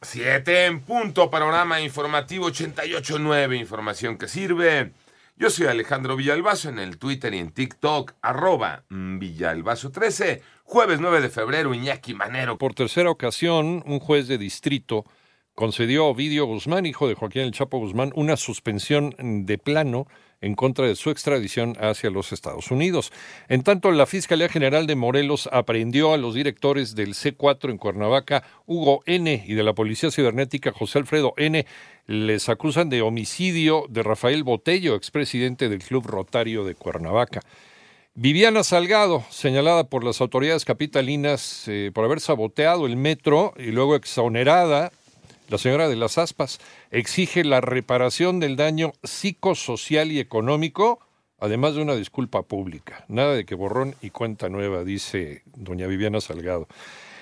Siete en punto, panorama informativo 88.9, información que sirve. Yo soy Alejandro Villalbazo en el Twitter y en TikTok, arroba Villalbazo13, jueves 9 de febrero, Iñaki Manero. Por tercera ocasión, un juez de distrito concedió a Ovidio Guzmán, hijo de Joaquín El Chapo Guzmán, una suspensión de plano en contra de su extradición hacia los Estados Unidos. En tanto, la Fiscalía General de Morelos aprehendió a los directores del C4 en Cuernavaca, Hugo N., y de la Policía Cibernética, José Alfredo N., les acusan de homicidio de Rafael Botello, expresidente del Club Rotario de Cuernavaca. Viviana Salgado, señalada por las autoridades capitalinas eh, por haber saboteado el metro y luego exonerada la señora de las Aspas exige la reparación del daño psicosocial y económico, además de una disculpa pública. Nada de que borrón y cuenta nueva, dice doña Viviana Salgado.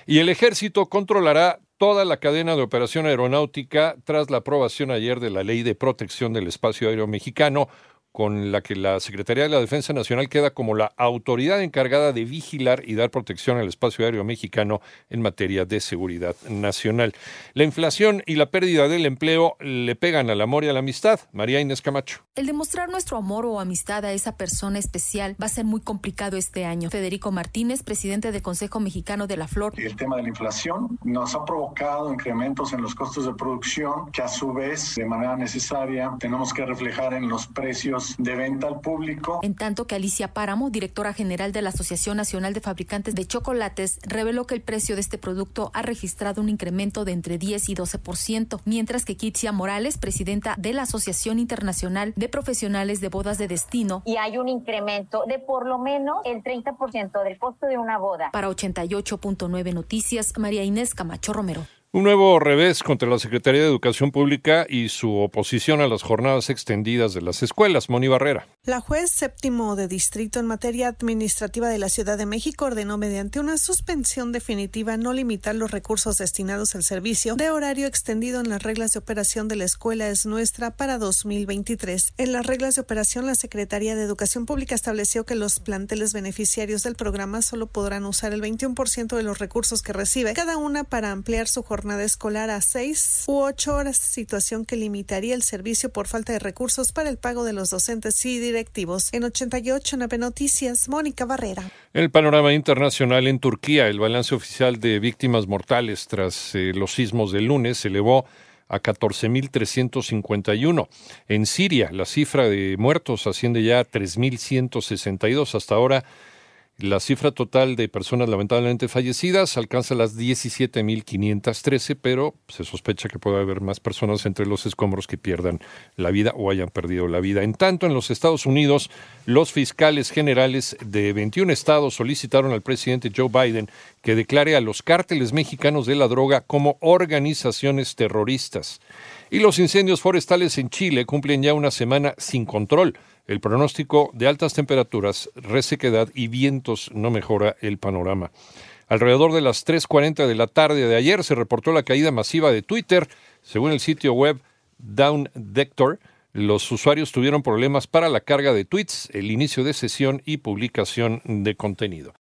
Y el ejército controlará toda la cadena de operación aeronáutica tras la aprobación ayer de la Ley de Protección del Espacio Aéreo Mexicano, con la que la Secretaría de la Defensa Nacional queda como la autoridad encargada de vigilar y dar protección al espacio aéreo mexicano en materia de seguridad nacional. La inflación y la pérdida del empleo le pegan al amor y a la amistad. María Inés Camacho. El demostrar nuestro amor o amistad a esa persona especial va a ser muy complicado este año. Federico Martínez, presidente del Consejo Mexicano de la Flor. El tema de la inflación nos ha provocado incrementos en los costos de producción que a su vez, de manera necesaria, tenemos que reflejar en los precios de venta al público. En tanto que Alicia Páramo, directora general de la Asociación Nacional de Fabricantes de Chocolates, reveló que el precio de este producto ha registrado un incremento de entre 10 y 12%, mientras que Kitsia Morales, presidenta de la Asociación Internacional de Profesionales de Bodas de Destino, y hay un incremento de por lo menos el 30% del costo de una boda. Para 88.9 Noticias, María Inés Camacho Romero. Un nuevo revés contra la Secretaría de Educación Pública y su oposición a las jornadas extendidas de las escuelas. Moni Barrera. La juez séptimo de distrito en materia administrativa de la Ciudad de México ordenó mediante una suspensión definitiva no limitar los recursos destinados al servicio de horario extendido en las reglas de operación de la escuela es nuestra para 2023. En las reglas de operación, la Secretaría de Educación Pública estableció que los planteles beneficiarios del programa solo podrán usar el 21% de los recursos que recibe cada una para ampliar su jornada jornada escolar a seis u ocho horas, situación que limitaría el servicio por falta de recursos para el pago de los docentes y directivos. En 88 9 Noticias, Mónica Barrera. El panorama internacional en Turquía, el balance oficial de víctimas mortales tras eh, los sismos del lunes se elevó a 14.351. En Siria, la cifra de muertos asciende ya a 3.162. Hasta ahora, la cifra total de personas lamentablemente fallecidas alcanza las 17.513, pero se sospecha que puede haber más personas entre los escombros que pierdan la vida o hayan perdido la vida. En tanto, en los Estados Unidos, los fiscales generales de 21 estados solicitaron al presidente Joe Biden que declare a los cárteles mexicanos de la droga como organizaciones terroristas. Y los incendios forestales en Chile cumplen ya una semana sin control el pronóstico de altas temperaturas, resequedad y vientos no mejora el panorama. Alrededor de las 3.40 de la tarde de ayer se reportó la caída masiva de Twitter. Según el sitio web Downdector, los usuarios tuvieron problemas para la carga de tweets, el inicio de sesión y publicación de contenido.